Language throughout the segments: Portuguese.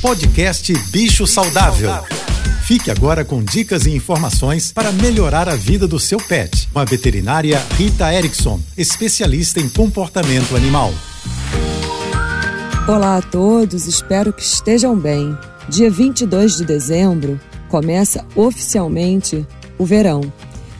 Podcast Bicho Saudável. Fique agora com dicas e informações para melhorar a vida do seu pet, com a veterinária Rita Erickson, especialista em comportamento animal. Olá a todos, espero que estejam bem. Dia 22 de dezembro começa oficialmente o verão.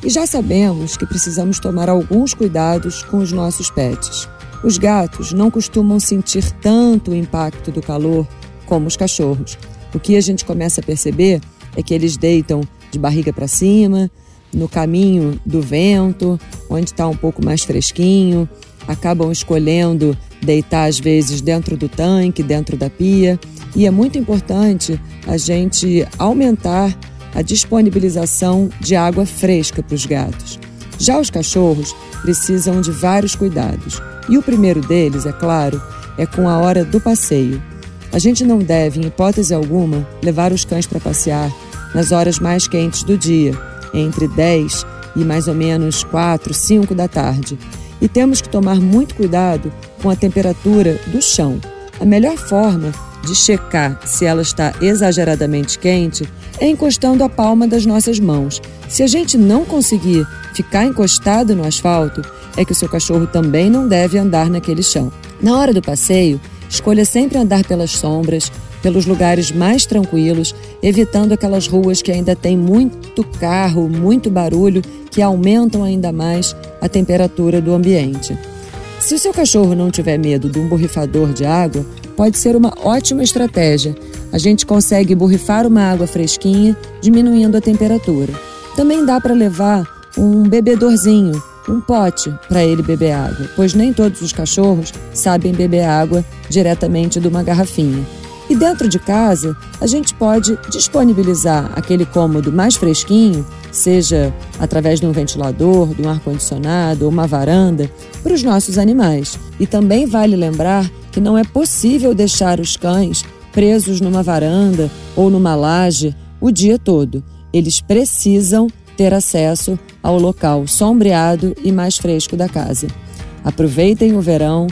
E já sabemos que precisamos tomar alguns cuidados com os nossos pets. Os gatos não costumam sentir tanto o impacto do calor como os cachorros. O que a gente começa a perceber é que eles deitam de barriga para cima, no caminho do vento, onde está um pouco mais fresquinho, acabam escolhendo deitar às vezes dentro do tanque, dentro da pia, e é muito importante a gente aumentar a disponibilização de água fresca para os gatos. Já os cachorros precisam de vários cuidados. E o primeiro deles, é claro, é com a hora do passeio. A gente não deve, em hipótese alguma, levar os cães para passear nas horas mais quentes do dia, entre 10 e mais ou menos 4, 5 da tarde. E temos que tomar muito cuidado com a temperatura do chão. A melhor forma de checar se ela está exageradamente quente é encostando a palma das nossas mãos. Se a gente não conseguir ficar encostado no asfalto, é que o seu cachorro também não deve andar naquele chão. Na hora do passeio, escolha sempre andar pelas sombras, pelos lugares mais tranquilos, evitando aquelas ruas que ainda tem muito carro, muito barulho, que aumentam ainda mais a temperatura do ambiente. Se o seu cachorro não tiver medo de um borrifador de água, pode ser uma ótima estratégia. A gente consegue borrifar uma água fresquinha, diminuindo a temperatura. Também dá para levar um bebedorzinho, um pote para ele beber água, pois nem todos os cachorros sabem beber água diretamente de uma garrafinha. E dentro de casa, a gente pode disponibilizar aquele cômodo mais fresquinho, seja através de um ventilador, de um ar-condicionado ou uma varanda, para os nossos animais. E também vale lembrar que não é possível deixar os cães presos numa varanda ou numa laje o dia todo. Eles precisam ter acesso ao local sombreado e mais fresco da casa. Aproveitem o verão,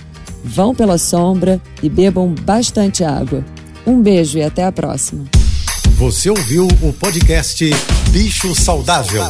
vão pela sombra e bebam bastante água. Um beijo e até a próxima. Você ouviu o podcast Bicho Saudável.